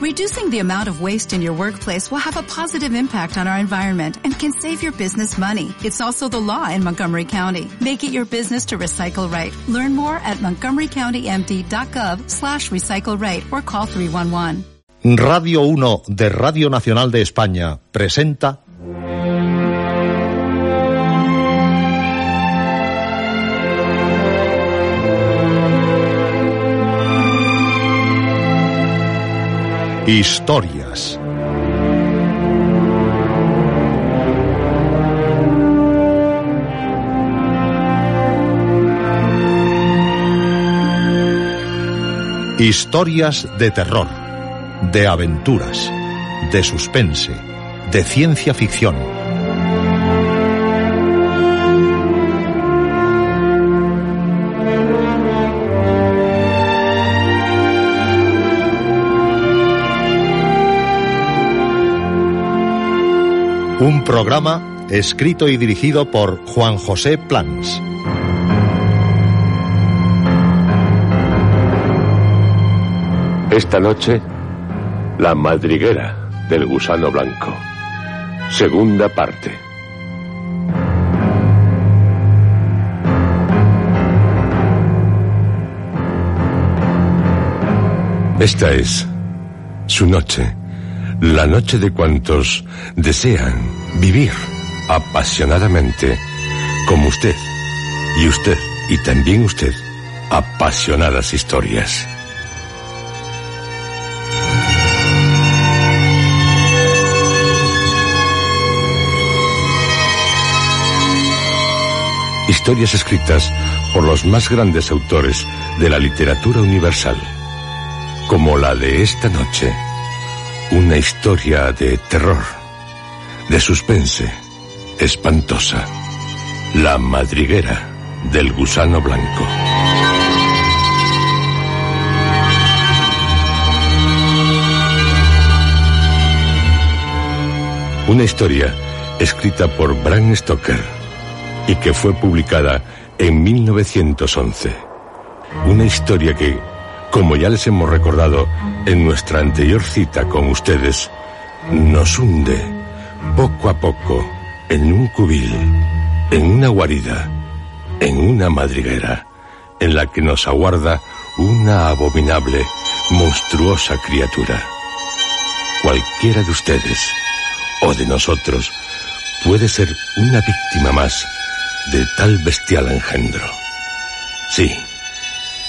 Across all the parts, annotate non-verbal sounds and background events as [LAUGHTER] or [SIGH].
Reducing the amount of waste in your workplace will have a positive impact on our environment and can save your business money. It's also the law in Montgomery County. Make it your business to recycle right. Learn more at montgomerycountymd.gov slash recycle right or call 311. Radio 1 de Radio Nacional de España presenta Historias. Historias de terror, de aventuras, de suspense, de ciencia ficción. Un programa escrito y dirigido por Juan José Plans. Esta noche, la madriguera del gusano blanco. Segunda parte. Esta es su noche, la noche de cuantos desean vivir apasionadamente como usted, y usted, y también usted, apasionadas historias. Historias escritas por los más grandes autores de la literatura universal, como la de esta noche, una historia de terror, de suspense, espantosa, la madriguera del gusano blanco. Una historia escrita por Bram Stoker y que fue publicada en 1911. Una historia que, como ya les hemos recordado en nuestra anterior cita con ustedes, nos hunde poco a poco en un cubil, en una guarida, en una madriguera, en la que nos aguarda una abominable, monstruosa criatura. Cualquiera de ustedes o de nosotros puede ser una víctima más de tal bestial engendro. Sí,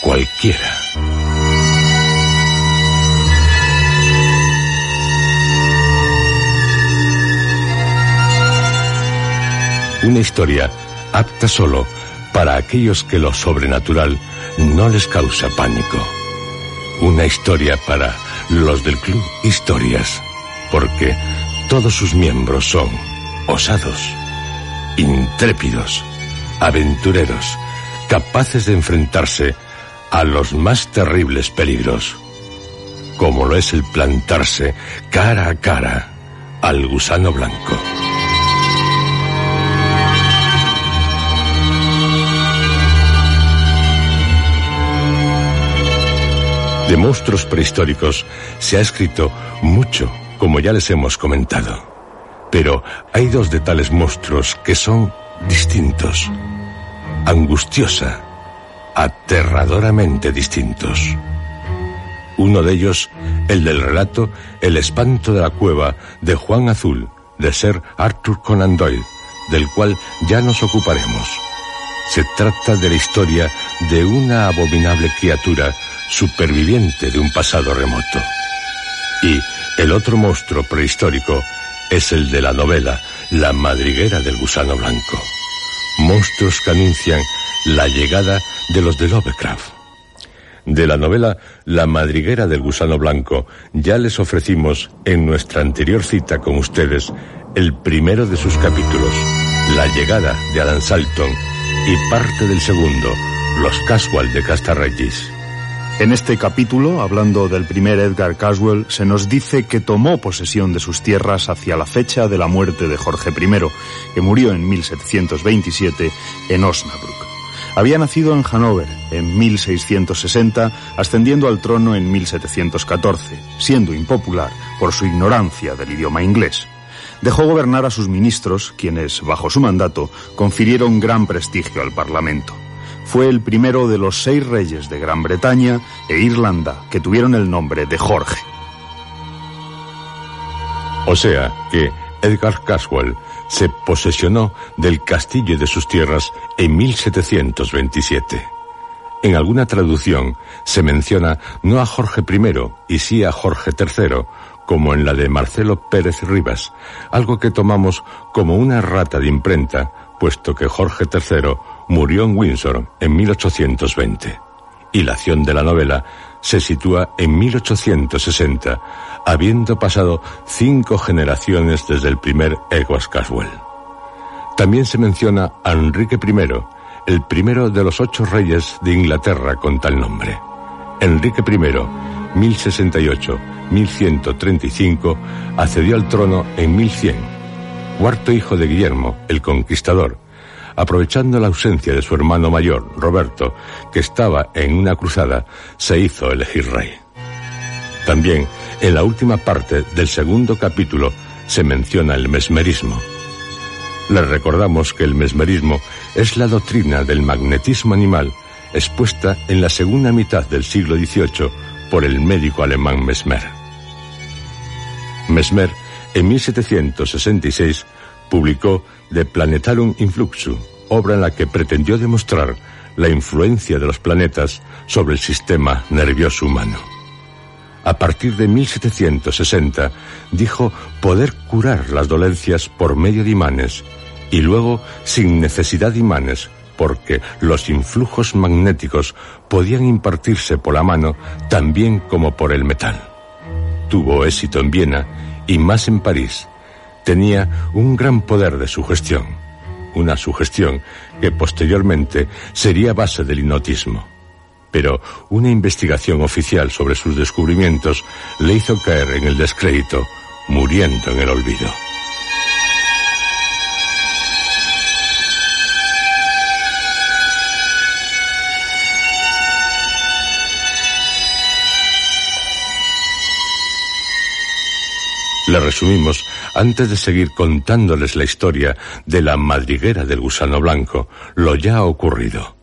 cualquiera. Una historia apta solo para aquellos que lo sobrenatural no les causa pánico. Una historia para los del Club Historias, porque todos sus miembros son osados, intrépidos, aventureros, capaces de enfrentarse a los más terribles peligros, como lo es el plantarse cara a cara al gusano blanco. De monstruos prehistóricos se ha escrito mucho, como ya les hemos comentado. Pero hay dos de tales monstruos que son distintos, angustiosa, aterradoramente distintos. Uno de ellos, el del relato El espanto de la cueva de Juan Azul, de ser Arthur Conan Doyle, del cual ya nos ocuparemos. Se trata de la historia de una abominable criatura superviviente de un pasado remoto. Y el otro monstruo prehistórico es el de la novela La madriguera del gusano blanco. Monstruos que anuncian la llegada de los de Lovecraft. De la novela La madriguera del gusano blanco ya les ofrecimos en nuestra anterior cita con ustedes el primero de sus capítulos, La llegada de Alan Salton, y parte del segundo, Los Casual de Castarregis. En este capítulo, hablando del primer Edgar Caswell, se nos dice que tomó posesión de sus tierras hacia la fecha de la muerte de Jorge I, que murió en 1727 en Osnabrück. Había nacido en Hanover en 1660, ascendiendo al trono en 1714, siendo impopular por su ignorancia del idioma inglés. Dejó gobernar a sus ministros, quienes, bajo su mandato, confirieron gran prestigio al Parlamento. Fue el primero de los seis reyes de Gran Bretaña e Irlanda que tuvieron el nombre de Jorge. O sea que Edgar Caswell se posesionó del castillo de sus tierras en 1727. En alguna traducción se menciona no a Jorge I y sí a Jorge III, como en la de Marcelo Pérez Rivas, algo que tomamos como una rata de imprenta, puesto que Jorge III murió en Windsor en 1820. Y la acción de la novela se sitúa en 1860, habiendo pasado cinco generaciones desde el primer Edward Caswell. También se menciona a Enrique I, el primero de los ocho reyes de Inglaterra con tal nombre. Enrique I, 1068-1135, accedió al trono en 1100, cuarto hijo de Guillermo, el Conquistador, aprovechando la ausencia de su hermano mayor, Roberto, que estaba en una cruzada, se hizo elegir rey. También, en la última parte del segundo capítulo, se menciona el mesmerismo. Les recordamos que el mesmerismo es la doctrina del magnetismo animal expuesta en la segunda mitad del siglo XVIII por el médico alemán Mesmer. Mesmer, en 1766, publicó De Planetarum Influxu, obra en la que pretendió demostrar la influencia de los planetas sobre el sistema nervioso humano. A partir de 1760 dijo poder curar las dolencias por medio de imanes y luego sin necesidad de imanes porque los influjos magnéticos podían impartirse por la mano también como por el metal. Tuvo éxito en Viena y más en París. Tenía un gran poder de sugestión, una sugestión que posteriormente sería base del hipnotismo. Pero una investigación oficial sobre sus descubrimientos le hizo caer en el descrédito, muriendo en el olvido. Le resumimos antes de seguir contándoles la historia de la madriguera del gusano blanco, lo ya ocurrido.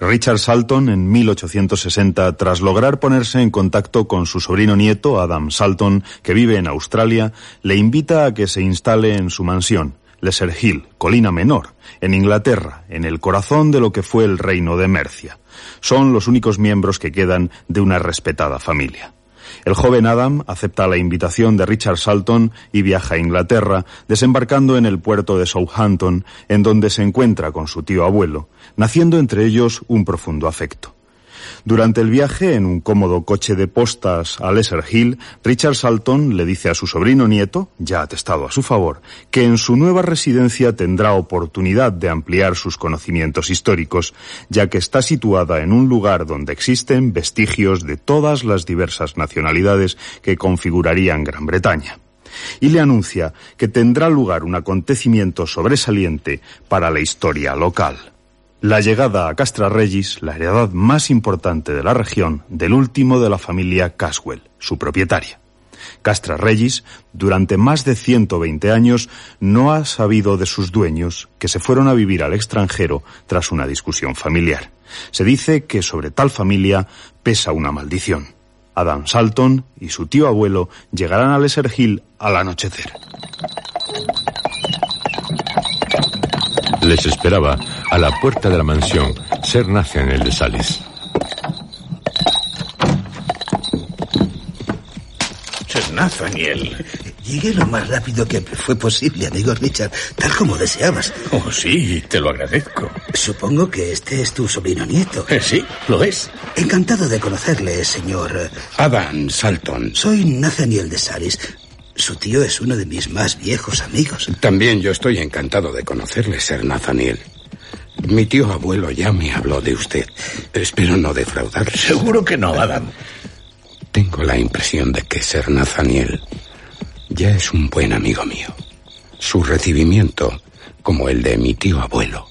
Richard Salton, en 1860, tras lograr ponerse en contacto con su sobrino nieto, Adam Salton, que vive en Australia, le invita a que se instale en su mansión, Lesser Hill, Colina Menor, en Inglaterra, en el corazón de lo que fue el reino de Mercia. Son los únicos miembros que quedan de una respetada familia. El joven Adam acepta la invitación de Richard Salton y viaja a Inglaterra, desembarcando en el puerto de Southampton, en donde se encuentra con su tío abuelo, naciendo entre ellos un profundo afecto. Durante el viaje en un cómodo coche de postas a Lesser Hill, Richard Salton le dice a su sobrino nieto, ya atestado a su favor, que en su nueva residencia tendrá oportunidad de ampliar sus conocimientos históricos, ya que está situada en un lugar donde existen vestigios de todas las diversas nacionalidades que configurarían Gran Bretaña. Y le anuncia que tendrá lugar un acontecimiento sobresaliente para la historia local la llegada a Castra Regis, la heredad más importante de la región, del último de la familia Caswell, su propietaria. Castra Regis, durante más de 120 años, no ha sabido de sus dueños, que se fueron a vivir al extranjero tras una discusión familiar. Se dice que sobre tal familia pesa una maldición. Adam Salton y su tío abuelo llegarán a Lesser Hill al anochecer. Les esperaba a la puerta de la mansión Ser Nathaniel de Sales. Ser Nathaniel. Llegué lo más rápido que fue posible, amigo Richard, tal como deseabas. Oh, sí, te lo agradezco. Supongo que este es tu sobrino nieto. Eh, sí, lo es. Encantado de conocerle, señor. Adam Salton. Soy Nathaniel de Salis. Su tío es uno de mis más viejos amigos. También yo estoy encantado de conocerle, Ser Nathaniel. Mi tío abuelo ya me habló de usted. Espero no defraudarle. Seguro que no, Adam. Tengo la impresión de que Ser Nathaniel ya es un buen amigo mío. Su recibimiento, como el de mi tío abuelo,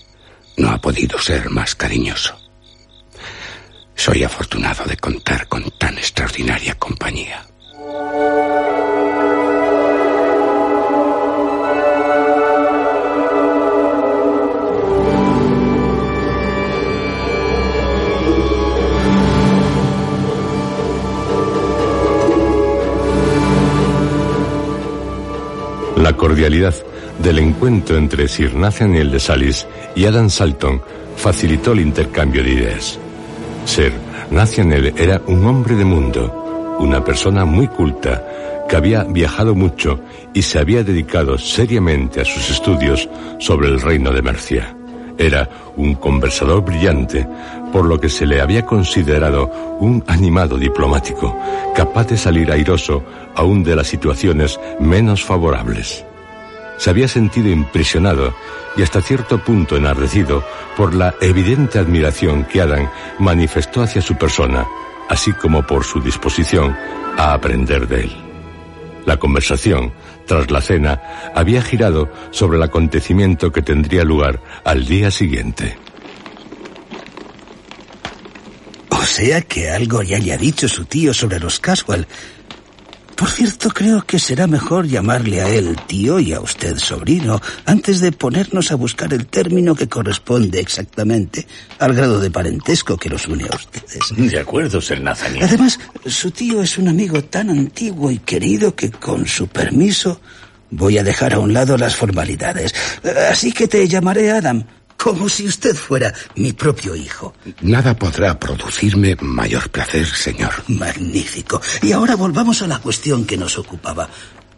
no ha podido ser más cariñoso. Soy afortunado de contar con tan extraordinaria compañía. Cordialidad del encuentro entre Sir Nathaniel de Salis y Adam Salton facilitó el intercambio de ideas. Sir Nathaniel era un hombre de mundo, una persona muy culta, que había viajado mucho y se había dedicado seriamente a sus estudios sobre el reino de Mercia. Era un conversador brillante, por lo que se le había considerado un animado diplomático, capaz de salir airoso aún de las situaciones menos favorables. Se había sentido impresionado y hasta cierto punto enardecido por la evidente admiración que Adam manifestó hacia su persona, así como por su disposición a aprender de él. La conversación, tras la cena, había girado sobre el acontecimiento que tendría lugar al día siguiente. O sea que algo le ha dicho su tío sobre los Caswell. Por cierto, creo que será mejor llamarle a él tío y a usted sobrino antes de ponernos a buscar el término que corresponde exactamente al grado de parentesco que los une a ustedes. De acuerdo, Sir Nathaniel. Además, su tío es un amigo tan antiguo y querido que, con su permiso, voy a dejar a un lado las formalidades. Así que te llamaré Adam, como si usted fuera mi propio hijo. Nada podrá producirme mayor placer, señor. Magnífico. Y ahora volvamos a la cuestión que nos ocupaba.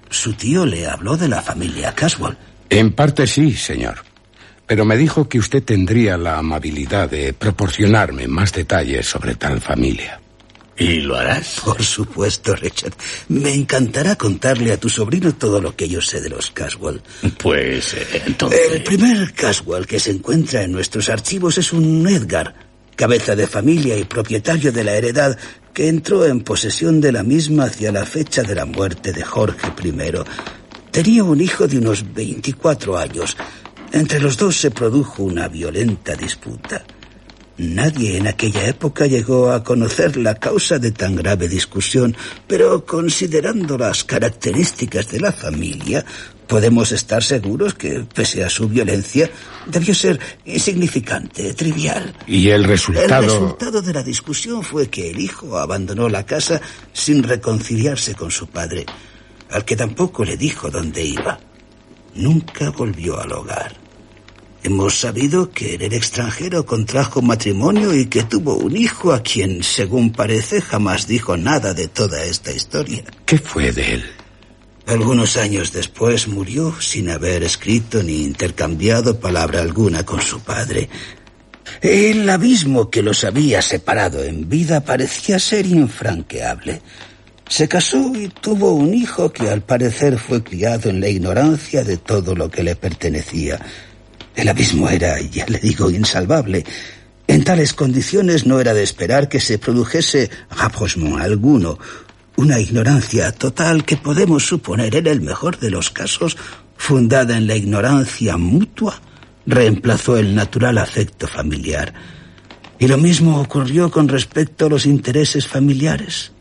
Su tío le habló de la familia Caswell. En parte sí, señor. Pero me dijo que usted tendría la amabilidad de proporcionarme más detalles sobre tal familia. ¿Y lo harás? Por supuesto, Richard. Me encantará contarle a tu sobrino todo lo que yo sé de los Caswell. Pues eh, entonces... El primer Caswell que se encuentra en nuestros archivos es un Edgar, cabeza de familia y propietario de la heredad que entró en posesión de la misma hacia la fecha de la muerte de Jorge I. Tenía un hijo de unos 24 años. Entre los dos se produjo una violenta disputa. Nadie en aquella época llegó a conocer la causa de tan grave discusión, pero considerando las características de la familia, podemos estar seguros que, pese a su violencia, debió ser insignificante, trivial. ¿Y el resultado? El resultado de la discusión fue que el hijo abandonó la casa sin reconciliarse con su padre, al que tampoco le dijo dónde iba. Nunca volvió al hogar. Hemos sabido que en el extranjero contrajo matrimonio y que tuvo un hijo a quien, según parece, jamás dijo nada de toda esta historia. ¿Qué fue de él? Algunos años después murió sin haber escrito ni intercambiado palabra alguna con su padre. El abismo que los había separado en vida parecía ser infranqueable. Se casó y tuvo un hijo que al parecer fue criado en la ignorancia de todo lo que le pertenecía. El abismo era, ya le digo, insalvable. En tales condiciones no era de esperar que se produjese rapprochement alguno, una ignorancia total que podemos suponer en el mejor de los casos, fundada en la ignorancia mutua, reemplazó el natural afecto familiar. Y lo mismo ocurrió con respecto a los intereses familiares.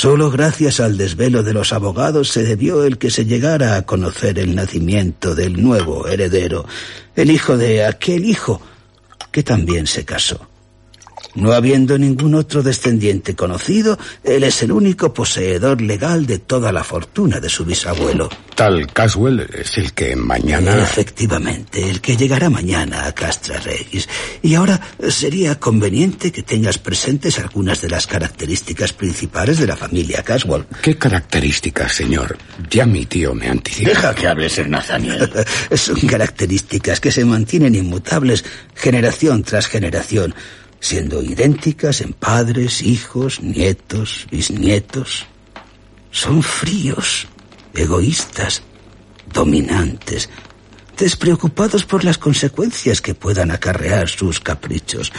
Solo gracias al desvelo de los abogados se debió el que se llegara a conocer el nacimiento del nuevo heredero, el hijo de aquel hijo que también se casó. No habiendo ningún otro descendiente conocido, él es el único poseedor legal de toda la fortuna de su bisabuelo. Tal Caswell es el que mañana... Efectivamente, el que llegará mañana a Castra Regis. Y ahora sería conveniente que tengas presentes algunas de las características principales de la familia Caswell. ¿Qué características, señor? Ya mi tío me anticipa. Deja que hable, Sir Nathaniel. [LAUGHS] Son características que se mantienen inmutables generación tras generación siendo idénticas en padres, hijos, nietos, bisnietos. Son fríos, egoístas, dominantes, despreocupados por las consecuencias que puedan acarrear sus caprichos.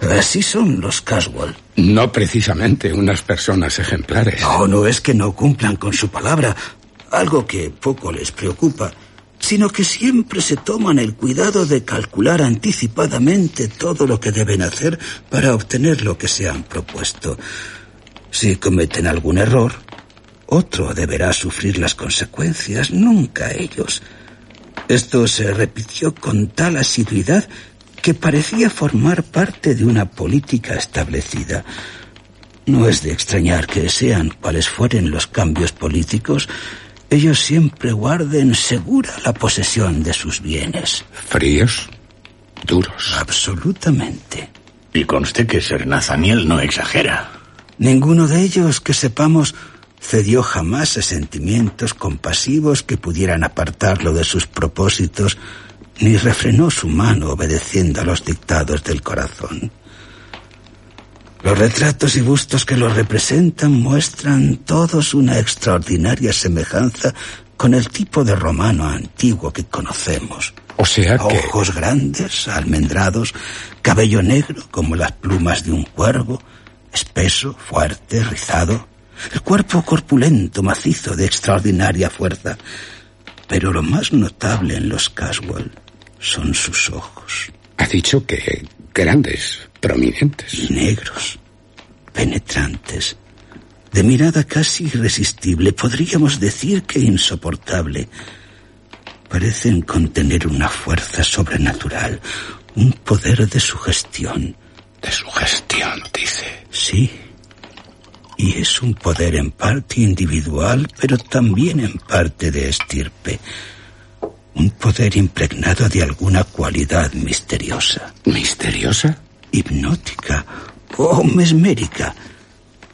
Así son los Caswell. No precisamente unas personas ejemplares. No, no es que no cumplan con su palabra, algo que poco les preocupa sino que siempre se toman el cuidado de calcular anticipadamente todo lo que deben hacer para obtener lo que se han propuesto. Si cometen algún error, otro deberá sufrir las consecuencias, nunca ellos. Esto se repitió con tal asiduidad que parecía formar parte de una política establecida. No es de extrañar que sean cuales fueren los cambios políticos, ellos siempre guarden segura la posesión de sus bienes. ¿Fríos? ¿Duros? Absolutamente. Y conste que Ser Nathaniel no exagera. Ninguno de ellos que sepamos cedió jamás a sentimientos compasivos que pudieran apartarlo de sus propósitos, ni refrenó su mano obedeciendo a los dictados del corazón. Los retratos y bustos que los representan muestran todos una extraordinaria semejanza con el tipo de romano antiguo que conocemos. O sea que... Ojos grandes, almendrados, cabello negro como las plumas de un cuervo, espeso, fuerte, rizado, el cuerpo corpulento, macizo, de extraordinaria fuerza. Pero lo más notable en los Caswell son sus ojos. Ha dicho que grandes, prominentes. Negros, penetrantes, de mirada casi irresistible, podríamos decir que insoportable. Parecen contener una fuerza sobrenatural, un poder de sugestión. De sugestión, dice. Sí. Y es un poder en parte individual, pero también en parte de estirpe. Un poder impregnado de alguna cualidad misteriosa. ¿Misteriosa? Hipnótica o mesmérica.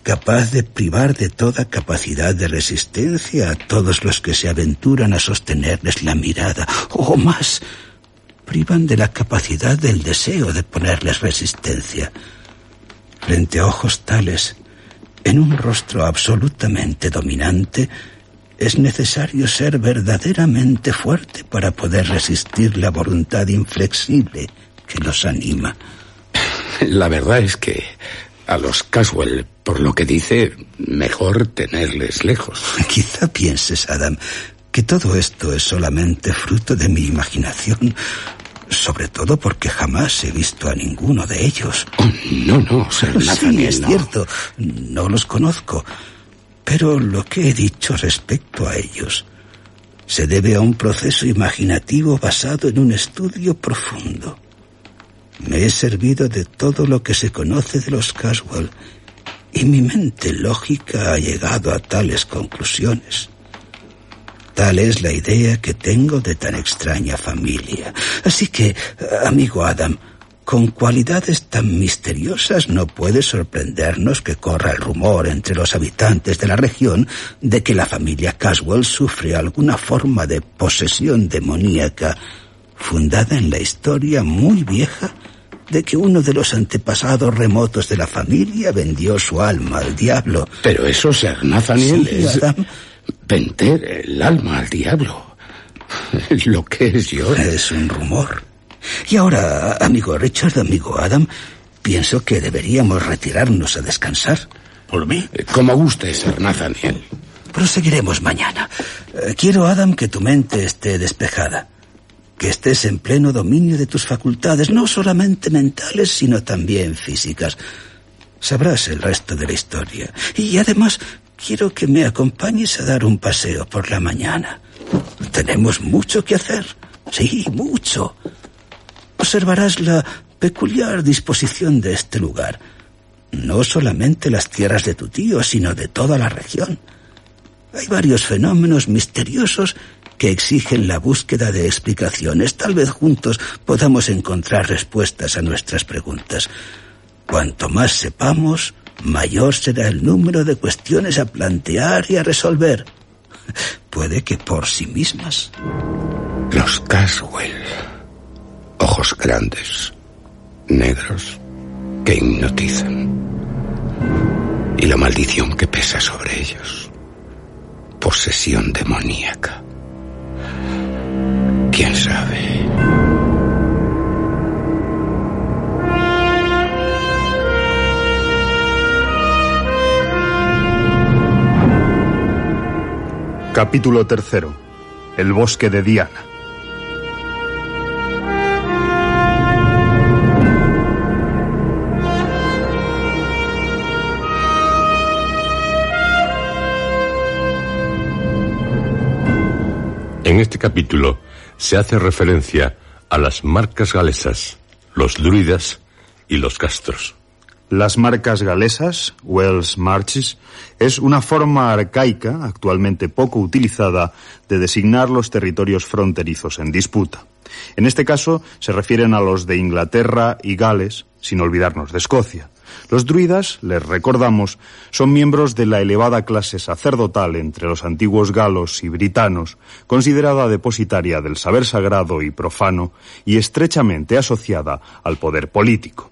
Capaz de privar de toda capacidad de resistencia a todos los que se aventuran a sostenerles la mirada. O más, privan de la capacidad del deseo de ponerles resistencia. Frente a ojos tales, en un rostro absolutamente dominante, es necesario ser verdaderamente fuerte para poder resistir la voluntad inflexible que los anima. La verdad es que a los Caswell, por lo que dice, mejor tenerles lejos. [LAUGHS] Quizá pienses, Adam, que todo esto es solamente fruto de mi imaginación, sobre todo porque jamás he visto a ninguno de ellos. Oh, no, no, Sir Sí, es no. cierto, no los conozco, pero lo que he dicho respecto a ellos se debe a un proceso imaginativo basado en un estudio profundo. Me he servido de todo lo que se conoce de los Caswell y mi mente lógica ha llegado a tales conclusiones. Tal es la idea que tengo de tan extraña familia. Así que, amigo Adam, con cualidades tan misteriosas no puede sorprendernos que corra el rumor entre los habitantes de la región de que la familia Caswell sufre alguna forma de posesión demoníaca fundada en la historia muy vieja de que uno de los antepasados remotos de la familia vendió su alma al diablo. Pero eso, Sir Nathaniel, Sí, es Adam. vender el alma al diablo. [LAUGHS] Lo que es yo. Es un rumor. Y ahora, amigo Richard, amigo Adam, pienso que deberíamos retirarnos a descansar. ¿Por mí? Como guste, Sir Nathaniel. Proseguiremos mañana. Eh, Quiero, Adam, que tu mente esté despejada. Que estés en pleno dominio de tus facultades, no solamente mentales, sino también físicas. Sabrás el resto de la historia. Y además, quiero que me acompañes a dar un paseo por la mañana. Tenemos mucho que hacer. Sí, mucho. Observarás la peculiar disposición de este lugar. No solamente las tierras de tu tío, sino de toda la región. Hay varios fenómenos misteriosos que exigen la búsqueda de explicaciones. Tal vez juntos podamos encontrar respuestas a nuestras preguntas. Cuanto más sepamos, mayor será el número de cuestiones a plantear y a resolver. Puede que por sí mismas. Los Caswell. Ojos grandes, negros, que hipnotizan. Y la maldición que pesa sobre ellos. Posesión demoníaca. ¿Quién sabe? Capítulo tercero. El bosque de Diana. En este capítulo se hace referencia a las marcas galesas, los druidas y los castros. Las marcas galesas, Wells Marches, es una forma arcaica, actualmente poco utilizada, de designar los territorios fronterizos en disputa. En este caso se refieren a los de Inglaterra y Gales, sin olvidarnos de Escocia. Los druidas, les recordamos, son miembros de la elevada clase sacerdotal entre los antiguos galos y britanos, considerada depositaria del saber sagrado y profano y estrechamente asociada al poder político.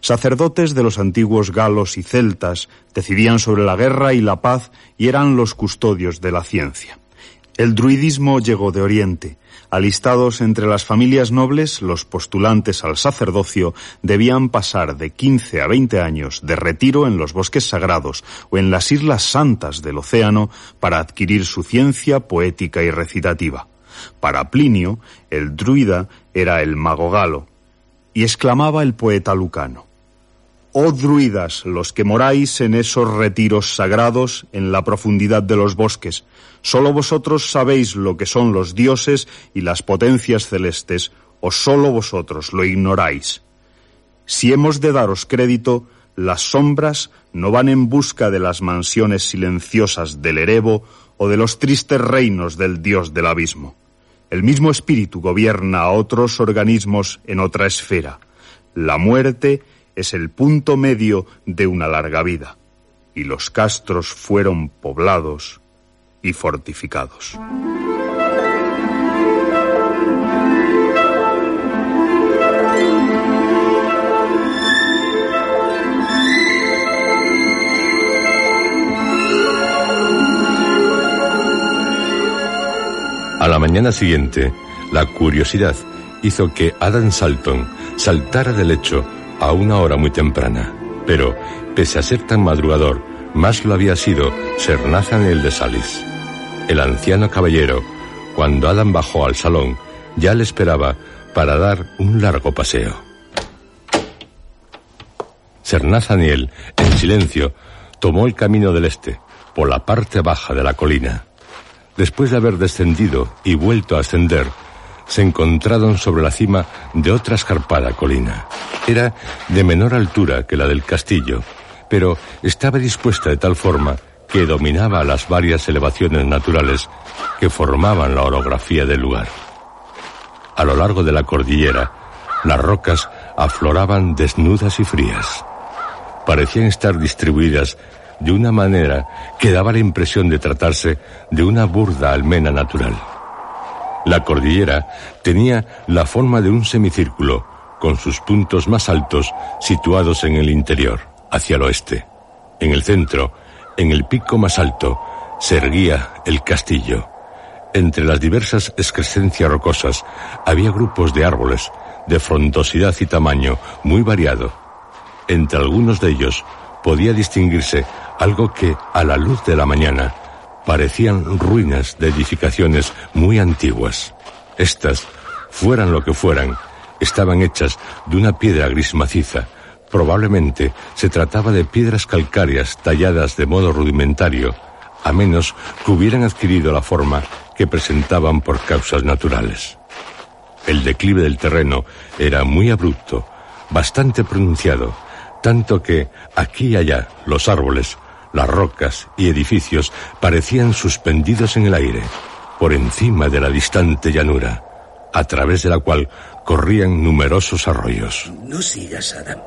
Sacerdotes de los antiguos galos y celtas decidían sobre la guerra y la paz y eran los custodios de la ciencia. El druidismo llegó de Oriente. Alistados entre las familias nobles, los postulantes al sacerdocio debían pasar de 15 a 20 años de retiro en los bosques sagrados o en las islas santas del océano para adquirir su ciencia poética y recitativa. Para Plinio, el druida era el mago galo, y exclamaba el poeta lucano. Oh druidas, los que moráis en esos retiros sagrados en la profundidad de los bosques, solo vosotros sabéis lo que son los dioses y las potencias celestes, o solo vosotros lo ignoráis. Si hemos de daros crédito, las sombras no van en busca de las mansiones silenciosas del Erebo o de los tristes reinos del dios del abismo. El mismo espíritu gobierna a otros organismos en otra esfera. La muerte es el punto medio de una larga vida, y los castros fueron poblados y fortificados. A la mañana siguiente, la curiosidad hizo que Adam Salton saltara del lecho a una hora muy temprana. Pero, pese a ser tan madrugador, más lo había sido Ser Nathaniel de Salis. El anciano caballero, cuando Adam bajó al salón, ya le esperaba para dar un largo paseo. Ser Nathaniel, en silencio, tomó el camino del este, por la parte baja de la colina. Después de haber descendido y vuelto a ascender, se encontraron sobre la cima de otra escarpada colina. Era de menor altura que la del castillo, pero estaba dispuesta de tal forma que dominaba las varias elevaciones naturales que formaban la orografía del lugar. A lo largo de la cordillera, las rocas afloraban desnudas y frías. Parecían estar distribuidas de una manera que daba la impresión de tratarse de una burda almena natural. La cordillera tenía la forma de un semicírculo, con sus puntos más altos situados en el interior, hacia el oeste. En el centro, en el pico más alto, se erguía el castillo. Entre las diversas excrescencias rocosas había grupos de árboles de frondosidad y tamaño muy variado. Entre algunos de ellos podía distinguirse algo que, a la luz de la mañana, parecían ruinas de edificaciones muy antiguas. Estas, fueran lo que fueran, estaban hechas de una piedra gris maciza. Probablemente se trataba de piedras calcáreas talladas de modo rudimentario, a menos que hubieran adquirido la forma que presentaban por causas naturales. El declive del terreno era muy abrupto, bastante pronunciado, tanto que aquí y allá los árboles, las rocas y edificios parecían suspendidos en el aire, por encima de la distante llanura, a través de la cual corrían numerosos arroyos. No sigas, Adam.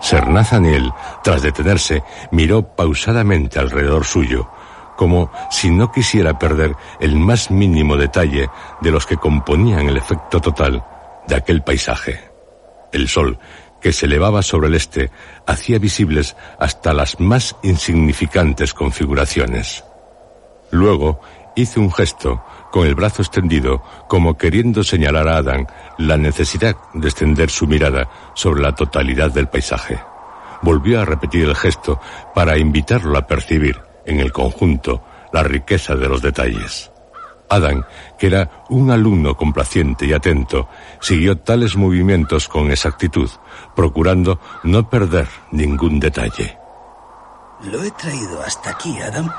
Ser Nathaniel, tras detenerse, miró pausadamente alrededor suyo, como si no quisiera perder el más mínimo detalle de los que componían el efecto total de aquel paisaje. El sol, que se elevaba sobre el este, hacía visibles hasta las más insignificantes configuraciones. Luego hizo un gesto con el brazo extendido, como queriendo señalar a Adán la necesidad de extender su mirada sobre la totalidad del paisaje. Volvió a repetir el gesto para invitarlo a percibir, en el conjunto, la riqueza de los detalles. Adán, que era un alumno complaciente y atento, siguió tales movimientos con exactitud, procurando no perder ningún detalle. Lo he traído hasta aquí, Adam,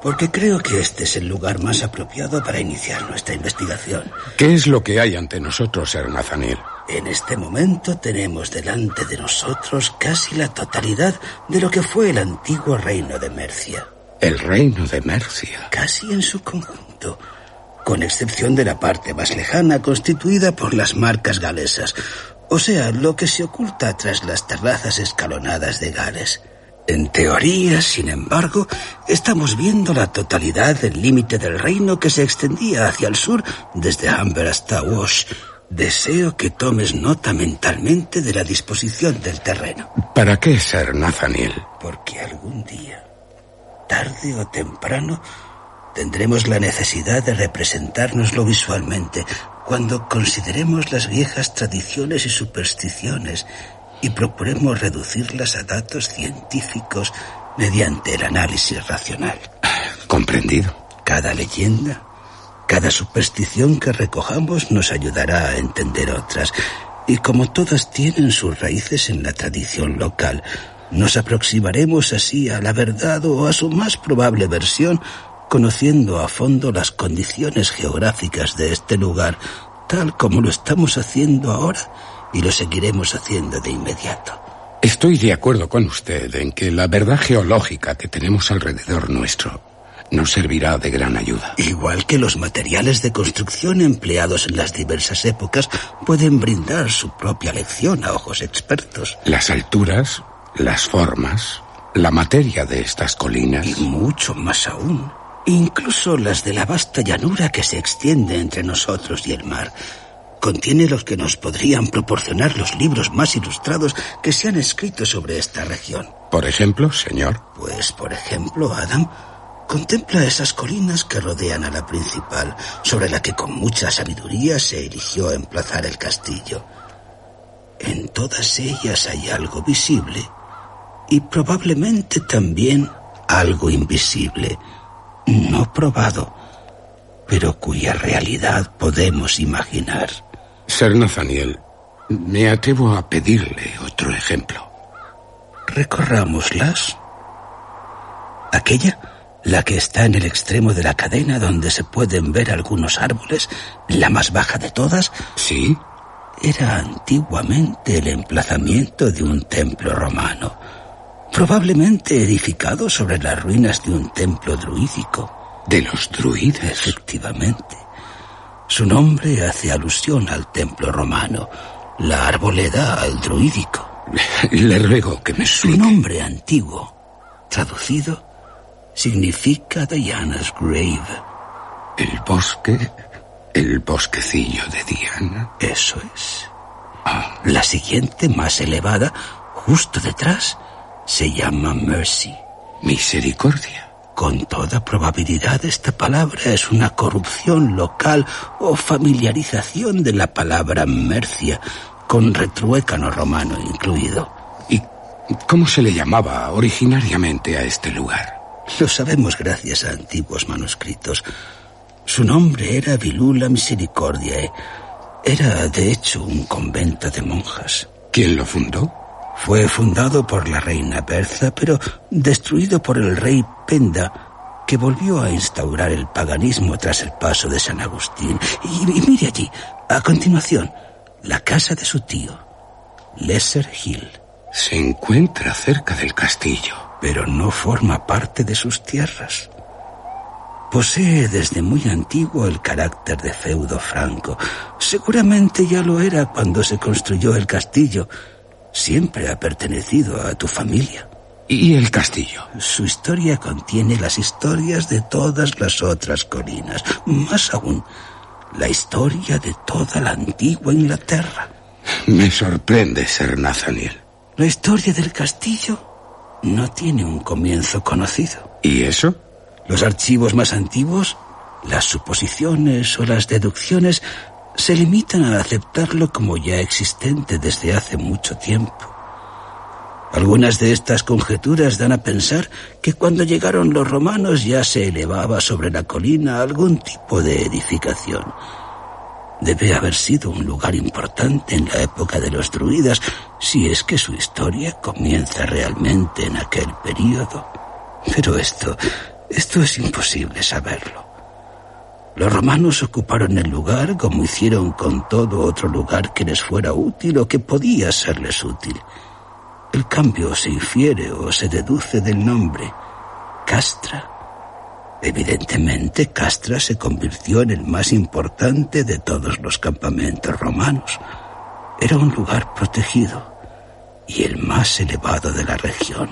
Porque creo que este es el lugar más apropiado para iniciar nuestra investigación. ¿Qué es lo que hay ante nosotros, Sir Nathaniel? En este momento tenemos delante de nosotros casi la totalidad de lo que fue el antiguo reino de Mercia. El reino de Mercia. Casi en su conjunto, con excepción de la parte más lejana constituida por las marcas galesas, o sea, lo que se oculta tras las terrazas escalonadas de Gales. En teoría, sin embargo, estamos viendo la totalidad del límite del reino que se extendía hacia el sur desde Humber hasta Wash. Deseo que tomes nota mentalmente de la disposición del terreno. ¿Para qué ser Nathaniel? Porque algún día, tarde o temprano, tendremos la necesidad de representárnoslo visualmente cuando consideremos las viejas tradiciones y supersticiones y procuremos reducirlas a datos científicos mediante el análisis racional. Comprendido. Cada leyenda, cada superstición que recojamos nos ayudará a entender otras, y como todas tienen sus raíces en la tradición local, nos aproximaremos así a la verdad o a su más probable versión, conociendo a fondo las condiciones geográficas de este lugar, tal como lo estamos haciendo ahora y lo seguiremos haciendo de inmediato. Estoy de acuerdo con usted en que la verdad geológica que tenemos alrededor nuestro nos servirá de gran ayuda. Igual que los materiales de construcción empleados en las diversas épocas pueden brindar su propia lección a ojos expertos. Las alturas, las formas, la materia de estas colinas. Y mucho más aún. Incluso las de la vasta llanura que se extiende entre nosotros y el mar contiene los que nos podrían proporcionar los libros más ilustrados que se han escrito sobre esta región. Por ejemplo, señor. Pues, por ejemplo, Adam, contempla esas colinas que rodean a la principal, sobre la que con mucha sabiduría se eligió emplazar el castillo. En todas ellas hay algo visible y probablemente también algo invisible, no probado, pero cuya realidad podemos imaginar. Ser Nathaniel, me atrevo a pedirle otro ejemplo. Recorrámoslas. Aquella, la que está en el extremo de la cadena donde se pueden ver algunos árboles, la más baja de todas. Sí. Era antiguamente el emplazamiento de un templo romano, probablemente edificado sobre las ruinas de un templo druídico. ¿De los druidas? Efectivamente. Su nombre hace alusión al templo romano, la arboleda al druídico. [LAUGHS] Le ruego que me Su nombre antiguo, traducido, significa Diana's Grave. El bosque, el bosquecillo de Diana. Eso es. Ah. La siguiente, más elevada, justo detrás, se llama Mercy. Misericordia. Con toda probabilidad esta palabra es una corrupción local o familiarización de la palabra mercia, con retruécano romano incluido. ¿Y cómo se le llamaba originariamente a este lugar? Lo sabemos gracias a antiguos manuscritos. Su nombre era Vilula Misericordiae. Era, de hecho, un convento de monjas. ¿Quién lo fundó? Fue fundado por la reina Berza, pero destruido por el rey Penda, que volvió a instaurar el paganismo tras el paso de San Agustín. Y, y mire allí, a continuación, la casa de su tío, Lesser Hill. Se encuentra cerca del castillo. Pero no forma parte de sus tierras. Posee desde muy antiguo el carácter de feudo franco. Seguramente ya lo era cuando se construyó el castillo. Siempre ha pertenecido a tu familia. ¿Y el castillo? Su historia contiene las historias de todas las otras colinas. Más aún, la historia de toda la antigua Inglaterra. Me sorprende ser Nathaniel. La historia del castillo no tiene un comienzo conocido. ¿Y eso? Los archivos más antiguos, las suposiciones o las deducciones se limitan a aceptarlo como ya existente desde hace mucho tiempo. Algunas de estas conjeturas dan a pensar que cuando llegaron los romanos ya se elevaba sobre la colina algún tipo de edificación. Debe haber sido un lugar importante en la época de los druidas, si es que su historia comienza realmente en aquel período. Pero esto Esto es imposible saberlo. Los romanos ocuparon el lugar como hicieron con todo otro lugar que les fuera útil o que podía serles útil. El cambio se infiere o se deduce del nombre. Castra. Evidentemente, Castra se convirtió en el más importante de todos los campamentos romanos. Era un lugar protegido y el más elevado de la región.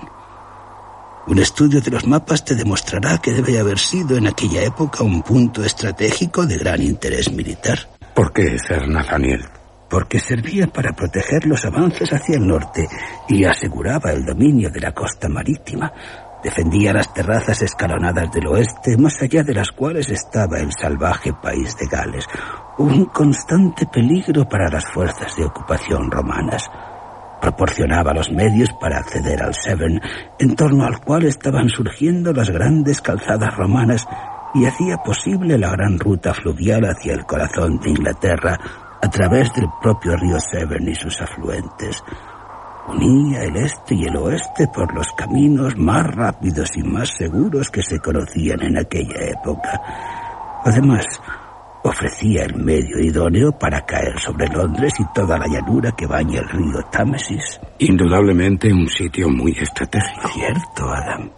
Un estudio de los mapas te demostrará que debe haber sido en aquella época un punto estratégico de gran interés militar. ¿Por qué, Sir Nathaniel? Porque servía para proteger los avances hacia el norte y aseguraba el dominio de la costa marítima. Defendía las terrazas escalonadas del oeste, más allá de las cuales estaba el salvaje país de Gales, un constante peligro para las fuerzas de ocupación romanas proporcionaba los medios para acceder al Severn, en torno al cual estaban surgiendo las grandes calzadas romanas y hacía posible la gran ruta fluvial hacia el corazón de Inglaterra a través del propio río Severn y sus afluentes. Unía el este y el oeste por los caminos más rápidos y más seguros que se conocían en aquella época. Además, ofrecía el medio idóneo para caer sobre Londres y toda la llanura que baña el río Támesis. Indudablemente un sitio muy estratégico. Cierto, Adam.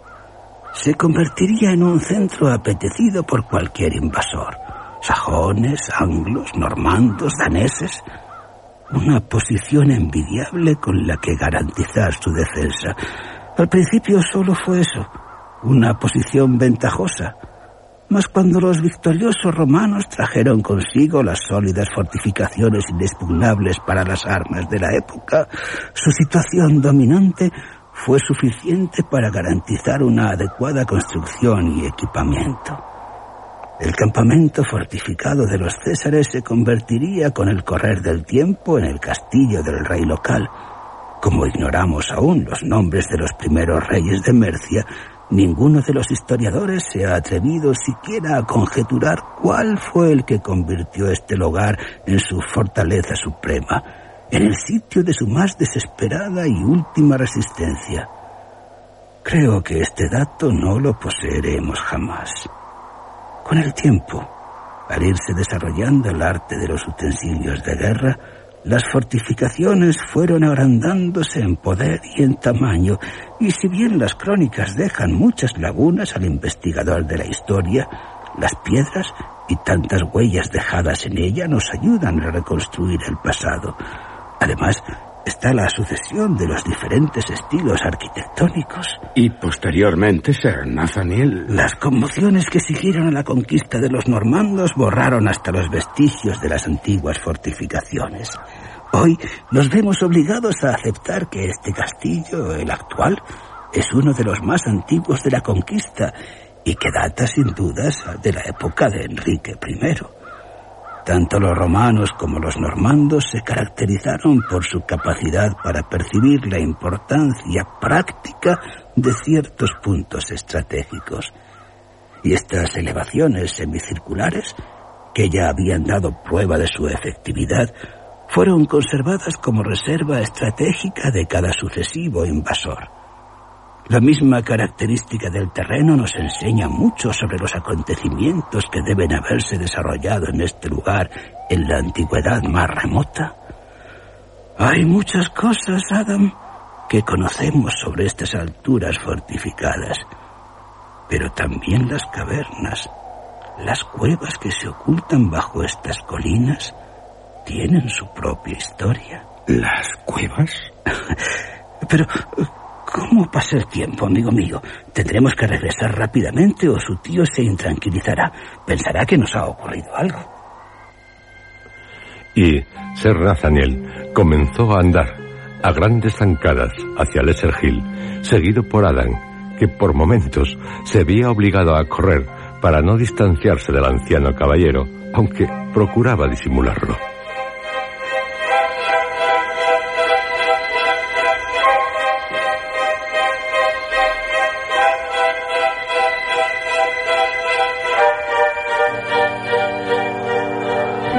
Se convertiría en un centro apetecido por cualquier invasor. Sajones, anglos, normandos, daneses. Una posición envidiable con la que garantizar su defensa. Al principio solo fue eso, una posición ventajosa mas cuando los victoriosos romanos trajeron consigo las sólidas fortificaciones inexpugnables para las armas de la época, su situación dominante fue suficiente para garantizar una adecuada construcción y equipamiento. El campamento fortificado de los Césares se convertiría con el correr del tiempo en el castillo del rey local. Como ignoramos aún los nombres de los primeros reyes de Mercia, Ninguno de los historiadores se ha atrevido siquiera a conjeturar cuál fue el que convirtió este lugar en su fortaleza suprema, en el sitio de su más desesperada y última resistencia. Creo que este dato no lo poseeremos jamás. Con el tiempo, al irse desarrollando el arte de los utensilios de guerra, las fortificaciones fueron agrandándose en poder y en tamaño, y si bien las crónicas dejan muchas lagunas al investigador de la historia, las piedras y tantas huellas dejadas en ella nos ayudan a reconstruir el pasado. Además, está la sucesión de los diferentes estilos arquitectónicos. Y posteriormente, Sir Nathaniel. Las conmociones que siguieron a la conquista de los normandos borraron hasta los vestigios de las antiguas fortificaciones. Hoy nos vemos obligados a aceptar que este castillo, el actual, es uno de los más antiguos de la conquista y que data sin dudas de la época de Enrique I. Tanto los romanos como los normandos se caracterizaron por su capacidad para percibir la importancia práctica de ciertos puntos estratégicos. Y estas elevaciones semicirculares, que ya habían dado prueba de su efectividad, fueron conservadas como reserva estratégica de cada sucesivo invasor. La misma característica del terreno nos enseña mucho sobre los acontecimientos que deben haberse desarrollado en este lugar en la antigüedad más remota. Hay muchas cosas, Adam, que conocemos sobre estas alturas fortificadas, pero también las cavernas, las cuevas que se ocultan bajo estas colinas, tienen su propia historia. ¿Las cuevas? [LAUGHS] pero, ¿Cómo pasa el tiempo, amigo mío? ¿Tendremos que regresar rápidamente o su tío se intranquilizará? Pensará que nos ha ocurrido algo. Y Sir Nathaniel comenzó a andar a grandes zancadas hacia Lesser Hill, seguido por Adam, que por momentos se veía obligado a correr para no distanciarse del anciano caballero, aunque procuraba disimularlo.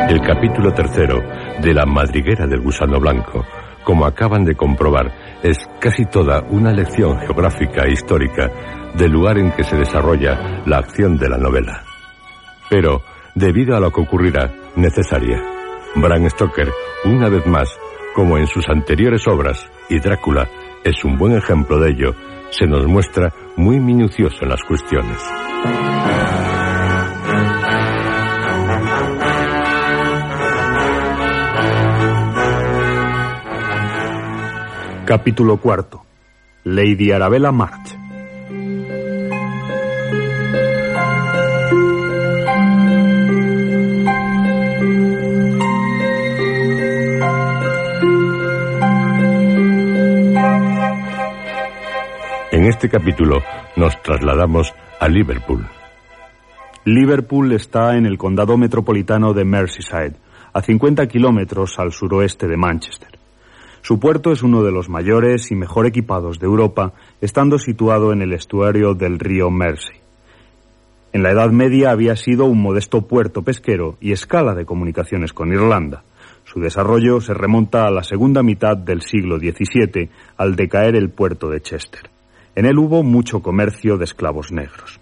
El capítulo tercero de La madriguera del gusano blanco como acaban de comprobar, es casi toda una lección geográfica e histórica del lugar en que se desarrolla la acción de la novela. Pero, debido a lo que ocurrirá, necesaria. Bram Stoker, una vez más, como en sus anteriores obras, y Drácula es un buen ejemplo de ello, se nos muestra muy minucioso en las cuestiones. Capítulo cuarto. Lady Arabella March. En este capítulo nos trasladamos a Liverpool. Liverpool está en el condado metropolitano de Merseyside, a 50 kilómetros al suroeste de Manchester. Su puerto es uno de los mayores y mejor equipados de Europa, estando situado en el estuario del río Mersey. En la Edad Media había sido un modesto puerto pesquero y escala de comunicaciones con Irlanda. Su desarrollo se remonta a la segunda mitad del siglo XVII, al decaer el puerto de Chester. En él hubo mucho comercio de esclavos negros.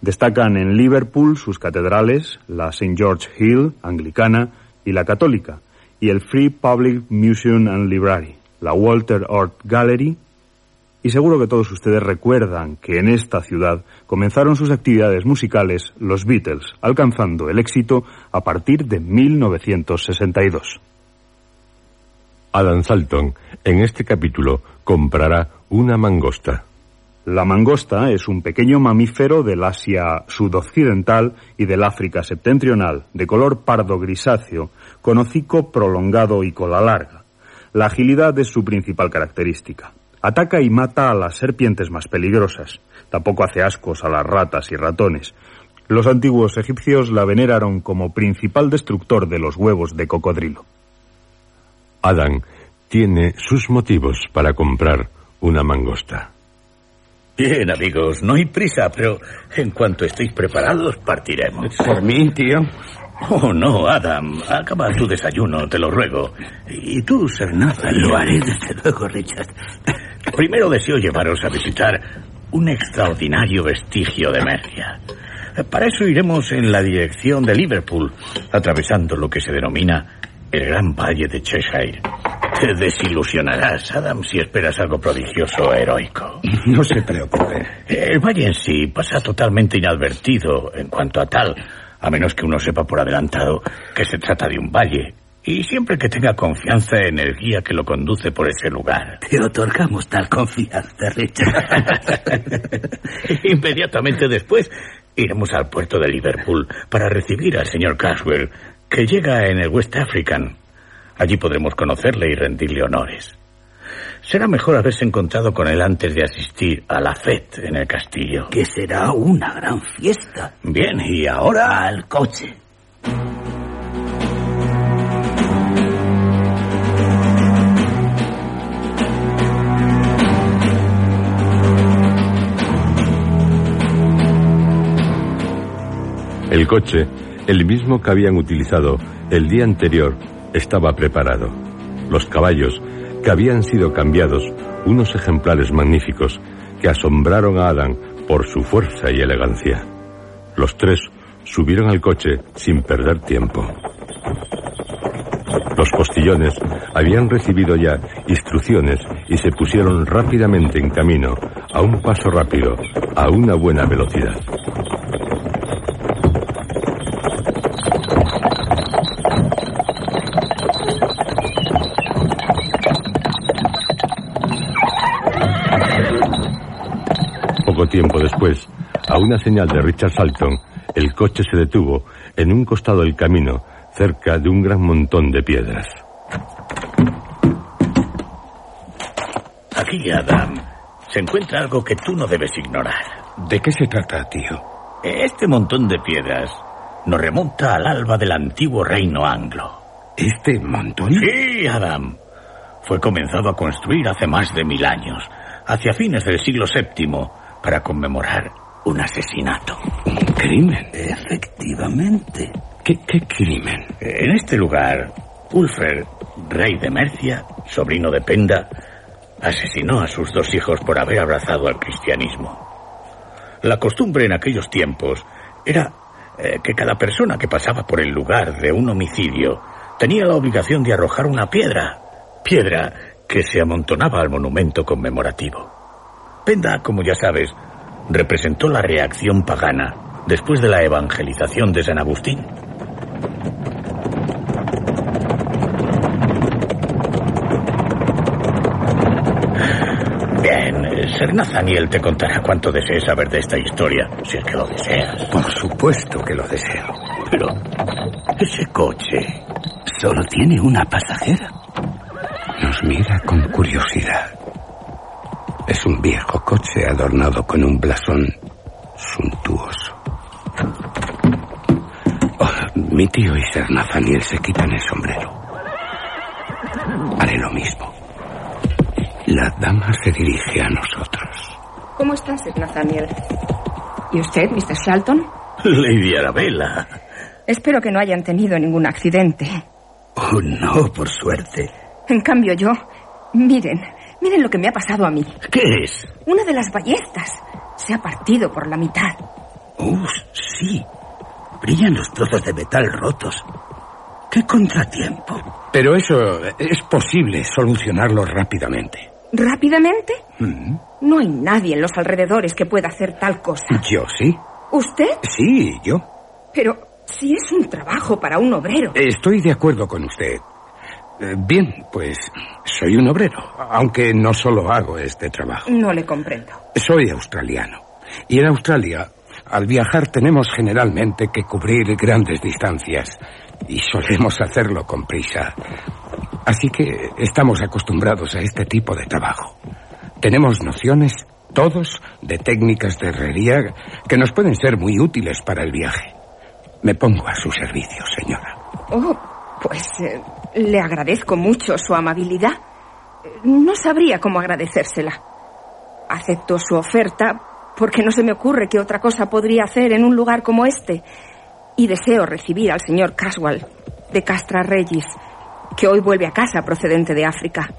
Destacan en Liverpool sus catedrales, la St. George Hill, anglicana, y la católica, y el Free Public Museum and Library, la Walter Art Gallery, y seguro que todos ustedes recuerdan que en esta ciudad comenzaron sus actividades musicales los Beatles, alcanzando el éxito a partir de 1962. Adam Salton, en este capítulo, comprará una mangosta. La mangosta es un pequeño mamífero del Asia sudoccidental y del África septentrional, de color pardo grisáceo, con hocico prolongado y cola larga. La agilidad es su principal característica. Ataca y mata a las serpientes más peligrosas. Tampoco hace ascos a las ratas y ratones. Los antiguos egipcios la veneraron como principal destructor de los huevos de cocodrilo. Adam tiene sus motivos para comprar una mangosta. Bien, amigos, no hay prisa, pero en cuanto estéis preparados, partiremos. ¿Por mí, tío? Oh, no, Adam. Acaba tu desayuno, te lo ruego. Y tú, Sir Nathan. Lo haré desde luego, Richard. Primero deseo llevaros a visitar un extraordinario vestigio de Mercia. Para eso iremos en la dirección de Liverpool, atravesando lo que se denomina el Gran Valle de Cheshire. Te desilusionarás, Adam, si esperas algo prodigioso o heroico. No se preocupe. El valle en sí pasa totalmente inadvertido en cuanto a tal, a menos que uno sepa por adelantado que se trata de un valle. Y siempre que tenga confianza en el guía que lo conduce por ese lugar. Te otorgamos tal confianza, Richard. [LAUGHS] Inmediatamente después iremos al puerto de Liverpool para recibir al señor Caswell, que llega en el West African. Allí podremos conocerle y rendirle honores. Será mejor haberse encontrado con él antes de asistir a la fête en el castillo. que será una gran fiesta. Bien, y ahora... Al coche. El coche, el mismo que habían utilizado el día anterior, estaba preparado. Los caballos, que habían sido cambiados, unos ejemplares magníficos que asombraron a Adam por su fuerza y elegancia. Los tres subieron al coche sin perder tiempo. Los postillones habían recibido ya instrucciones y se pusieron rápidamente en camino, a un paso rápido, a una buena velocidad. Después, a una señal de Richard Salton, el coche se detuvo en un costado del camino, cerca de un gran montón de piedras. Aquí, Adam, se encuentra algo que tú no debes ignorar. ¿De qué se trata, tío? Este montón de piedras nos remonta al alba del antiguo reino anglo. ¿Este montón? Sí, Adam. Fue comenzado a construir hace más de mil años, hacia fines del siglo VII, para conmemorar un asesinato. ¿Un crimen? Efectivamente. ¿Qué, qué crimen? En este lugar, Ulfer, rey de Mercia, sobrino de Penda, asesinó a sus dos hijos por haber abrazado al cristianismo. La costumbre en aquellos tiempos era eh, que cada persona que pasaba por el lugar de un homicidio tenía la obligación de arrojar una piedra, piedra que se amontonaba al monumento conmemorativo. Penda, como ya sabes, representó la reacción pagana después de la evangelización de San Agustín. Bien, Ser Nathaniel te contará cuánto desees saber de esta historia, si es que lo deseas. Por supuesto que lo deseo. Pero ese coche solo tiene una pasajera. Nos mira con curiosidad. Es un viejo coche adornado con un blasón suntuoso. Oh, mi tío y Ser Nathaniel se quitan el sombrero. Haré lo mismo. La dama se dirige a nosotros. ¿Cómo está, Sir Nathaniel? ¿Y usted, Mr. Shelton? Lady Arabella. Espero que no hayan tenido ningún accidente. Oh, no, por suerte. En cambio yo, miren, miren lo que me ha pasado a mí. ¿Qué es? Una de las ballestas se ha partido por la mitad. Oh, sí. Brillan los trozos de metal rotos. ¡Qué contratiempo! Pero eso es posible solucionarlo rápidamente. ¿Rápidamente? Mm, No hay nadie en los alrededores que pueda hacer tal cosa. Yo sí. ¿Usted? Sí, yo. Pero si es un trabajo para un obrero. Estoy de acuerdo con usted. Eh, Bien, pues soy un obrero, aunque no solo hago este trabajo. No le comprendo. Soy australiano. Y en Australia, al viajar tenemos generalmente que cubrir grandes distancias. Y solemos hacerlo con prisa. Así que estamos acostumbrados a este tipo de trabajo. Tenemos nociones, todos, de técnicas de herrería que nos pueden ser muy útiles para el viaje. Me pongo a su servicio, señora. Oh, pues eh, le agradezco mucho su amabilidad. No sabría cómo agradecérsela. Acepto su oferta porque no se me ocurre qué otra cosa podría hacer en un lugar como este. Y deseo recibir al señor Caswell, de Castra Regis, que hoy vuelve a casa procedente de África.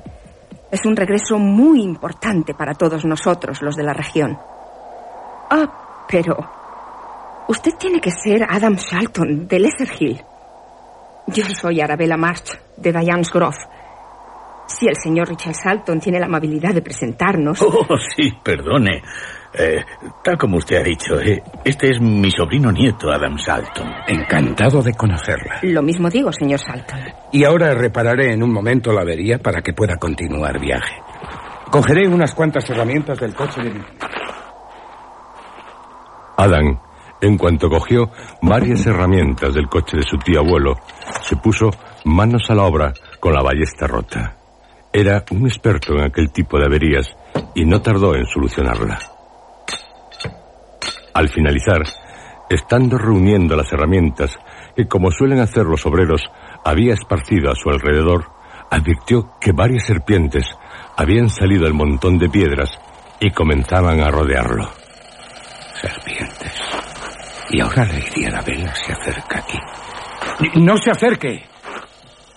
Es un regreso muy importante para todos nosotros, los de la región. Ah, pero... Usted tiene que ser Adam Shalton, de Lesser Hill. Yo soy Arabella March, de Diane's Grove. Si el señor Richard Salton tiene la amabilidad de presentarnos... [LAUGHS] Oh, sí, perdone. Eh, tal como usted ha dicho, eh, este es mi sobrino nieto, Adam Salton. Encantado de conocerla. Lo mismo digo, señor Salton. Y ahora repararé en un momento la avería para que pueda continuar viaje. Cogeré unas cuantas herramientas del coche de mi... Adam, en cuanto cogió varias herramientas del coche de su tío abuelo, se puso manos a la obra con la ballesta rota. Era un experto en aquel tipo de averías y no tardó en solucionarla. Al finalizar, estando reuniendo las herramientas que, como suelen hacer los obreros, había esparcido a su alrededor, advirtió que varias serpientes habían salido del montón de piedras y comenzaban a rodearlo. Serpientes. Y ahora Lady Arabella se acerca aquí. ¡No se acerque!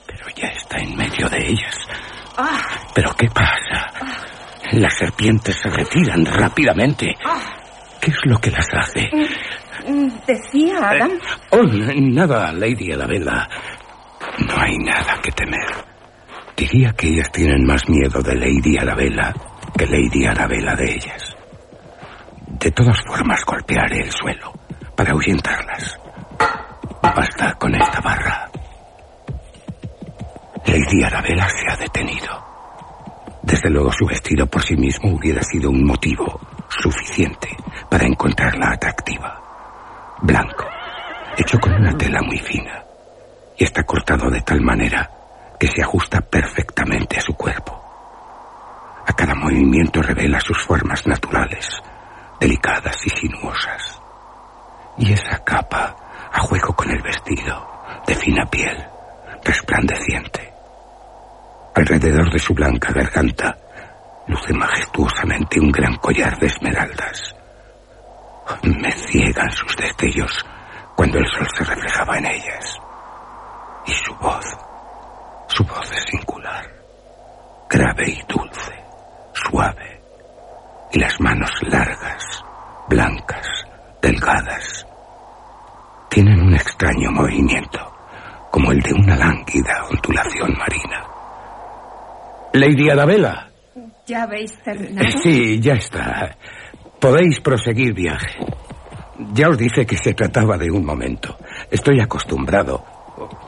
Pero ya está en medio de ellas. ¿Pero qué pasa? Las serpientes se retiran rápidamente. ¿Qué es lo que las hace? Mm, Decía Adam... Oh, n- nada, Lady Arabella. No hay nada que temer. Diría que ellas tienen más miedo de Lady Arabella que Lady Arabella de ellas. De todas formas, golpearé el suelo para ahuyentarlas. Basta con esta barra. Lady Arabella se ha detenido. Desde luego su vestido por sí mismo hubiera sido un motivo suficiente para encontrarla atractiva. Blanco, hecho con una tela muy fina, y está cortado de tal manera que se ajusta perfectamente a su cuerpo. A cada movimiento revela sus formas naturales, delicadas y sinuosas. Y esa capa, a juego con el vestido, de fina piel, resplandeciente. Alrededor de su blanca garganta luce majestuosamente un gran collar de esmeraldas. Me ciegan sus destellos cuando el sol se reflejaba en ellas. Y su voz, su voz de singular, grave y dulce, suave, y las manos largas, blancas, delgadas. Tienen un extraño movimiento, como el de una lánguida ondulación marina. Lady Arabella. ¿Ya habéis terminado? Sí, ya está. Podéis proseguir viaje. Ya os dije que se trataba de un momento. Estoy acostumbrado.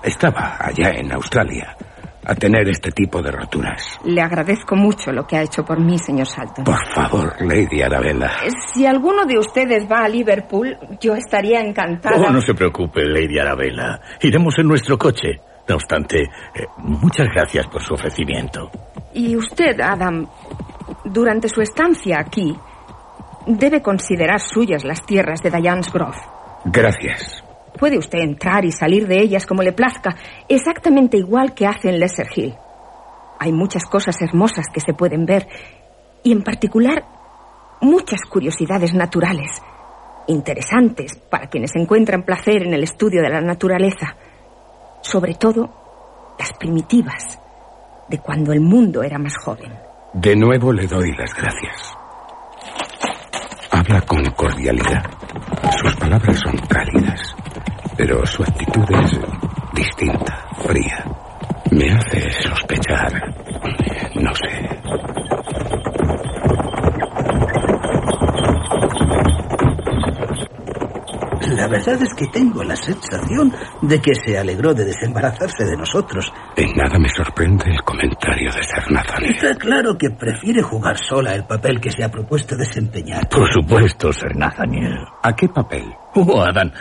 Estaba allá en Australia a tener este tipo de roturas. Le agradezco mucho lo que ha hecho por mí, señor Salton. Por favor, Lady Arabella. Si alguno de ustedes va a Liverpool, yo estaría encantada. Oh, no se preocupe, Lady Arabella. Iremos en nuestro coche. No obstante, eh, muchas gracias por su ofrecimiento. Y usted, Adam, durante su estancia aquí, debe considerar suyas las tierras de Diane's Grove. Gracias. Puede usted entrar y salir de ellas como le plazca, exactamente igual que hace en Lesser Hill. Hay muchas cosas hermosas que se pueden ver, y en particular muchas curiosidades naturales, interesantes para quienes encuentran placer en el estudio de la naturaleza, sobre todo las primitivas, de cuando el mundo era más joven. De nuevo le doy las gracias. Habla con cordialidad. Sus palabras son cálidas, pero su actitud es distinta, fría. Me hace sospechar, no sé. La verdad es que tengo la sensación de que se alegró de desembarazarse de nosotros. En nada me sorprende el comentario de Sir Nathaniel. Está claro que prefiere jugar sola el papel que se ha propuesto desempeñar. Por supuesto, Sir Nathaniel. ¿A qué papel? Oh, Adam,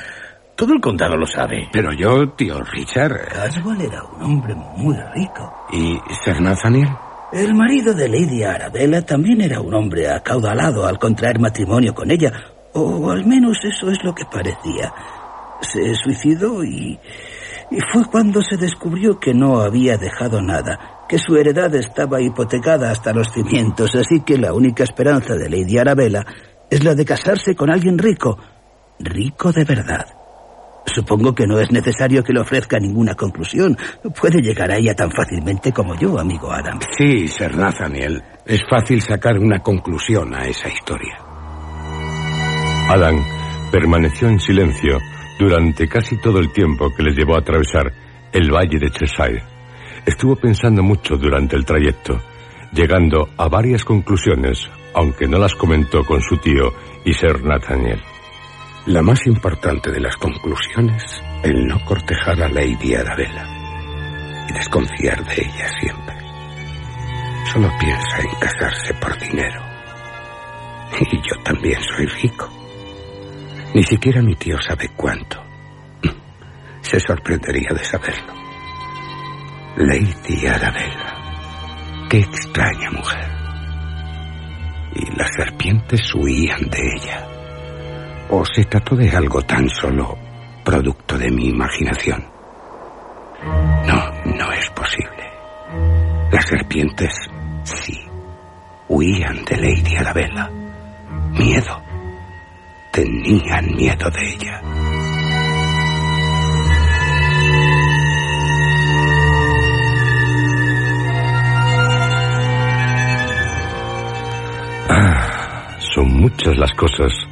todo el condado lo sabe. Pero yo, tío Richard. Caswell era un hombre muy rico. ¿Y Sir Nathaniel? El marido de Lady Arabella también era un hombre acaudalado al contraer matrimonio con ella, o al menos eso es lo que parecía. Se suicidó y, y fue cuando se descubrió que no había dejado nada, que su heredad estaba hipotecada hasta los cimientos, así que la única esperanza de Lady Arabella es la de casarse con alguien rico, rico de verdad. Supongo que no es necesario que le ofrezca ninguna conclusión. Puede llegar a ella tan fácilmente como yo, amigo Adam. Sí, Sir Nathaniel. Es fácil sacar una conclusión a esa historia. Adam permaneció en silencio durante casi todo el tiempo que les llevó a atravesar el valle de Cheshire. Estuvo pensando mucho durante el trayecto, llegando a varias conclusiones, aunque no las comentó con su tío y Sir Nathaniel. La más importante de las conclusiones, el no cortejar a Lady Arabella y desconfiar de ella siempre. Solo piensa en casarse por dinero. Y yo también soy rico. Ni siquiera mi tío sabe cuánto. Se sorprendería de saberlo. Lady Arabella. Qué extraña mujer. Y las serpientes huían de ella. ¿O se trató de algo tan solo producto de mi imaginación? No, no es posible. Las serpientes sí huían de Lady Arabella. Miedo. Tenían miedo de ella. Ah, son muchas las cosas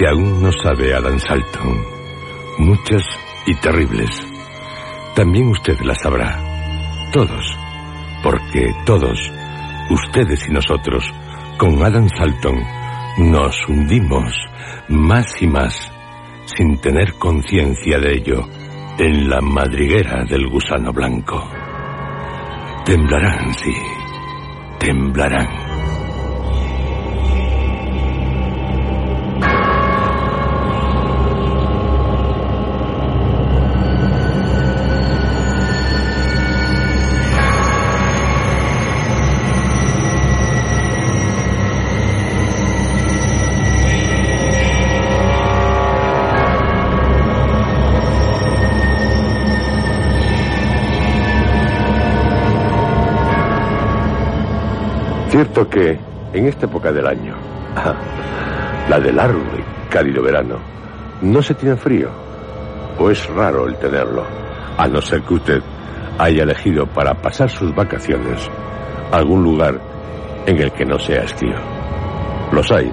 que aún no sabe Adam Salton. Muchas y terribles. También usted las sabrá. Todos. Porque todos, ustedes y nosotros, con Adam Salton, nos hundimos más y más, sin tener conciencia de ello, en la madriguera del gusano blanco. Temblarán, sí, temblarán. Cierto que en esta época del año, la del largo y cálido verano, no se tiene frío, o es raro el tenerlo, a no ser que usted haya elegido para pasar sus vacaciones algún lugar en el que no sea estío. Los hay,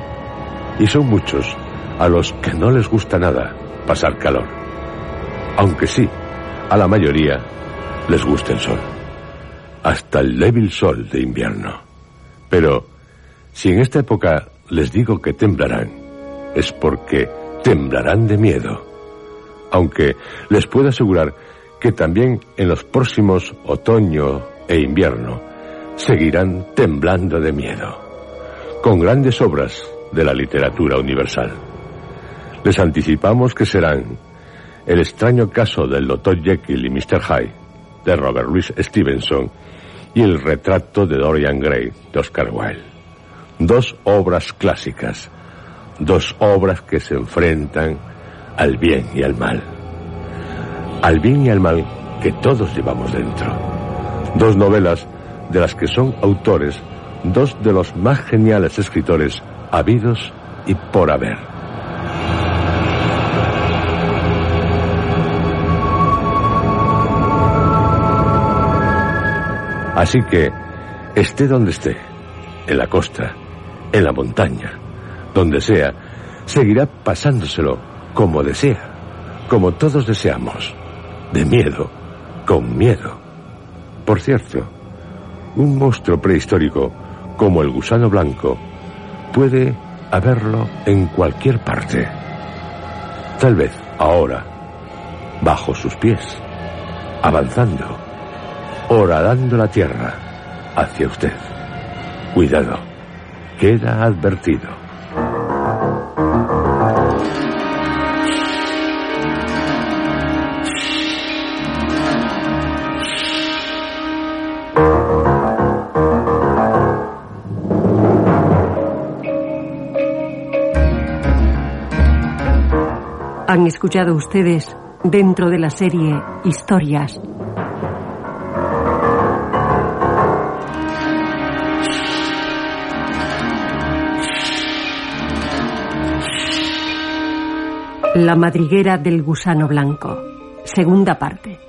y son muchos a los que no les gusta nada pasar calor. Aunque sí, a la mayoría les gusta el sol. Hasta el débil sol de invierno. Pero, si en esta época les digo que temblarán, es porque temblarán de miedo. Aunque les puedo asegurar que también en los próximos otoño e invierno seguirán temblando de miedo, con grandes obras de la literatura universal. Les anticipamos que serán El extraño caso del Dr. Jekyll y Mr. Hyde, de Robert Louis Stevenson, y El retrato de Dorian Gray, de Oscar Wilde. Dos obras clásicas, dos obras que se enfrentan al bien y al mal. Al bien y al mal que todos llevamos dentro. Dos novelas de las que son autores dos de los más geniales escritores habidos y por haber. Así que, esté donde esté, en la costa, en la montaña, donde sea, seguirá pasándoselo como desea, como todos deseamos, de miedo, con miedo. Por cierto, un monstruo prehistórico como el gusano blanco puede haberlo en cualquier parte. Tal vez ahora, bajo sus pies, avanzando, horadando la tierra hacia usted. Cuidado, queda advertido. Han escuchado ustedes dentro de la serie Historias. La madriguera del gusano blanco. Segunda parte.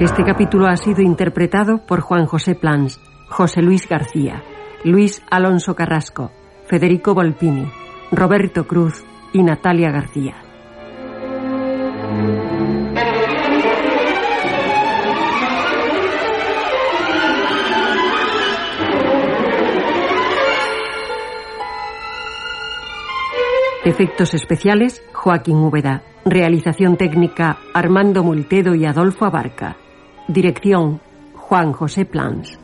Este capítulo ha sido interpretado por Juan José Plans, José Luis García, Luis Alonso Carrasco, Federico Volpini, Roberto Cruz y Natalia García. Efectos especiales, Joaquín Úbeda. Realización técnica, Armando Multedo y Adolfo Abarca. Dirección Juan José Plans.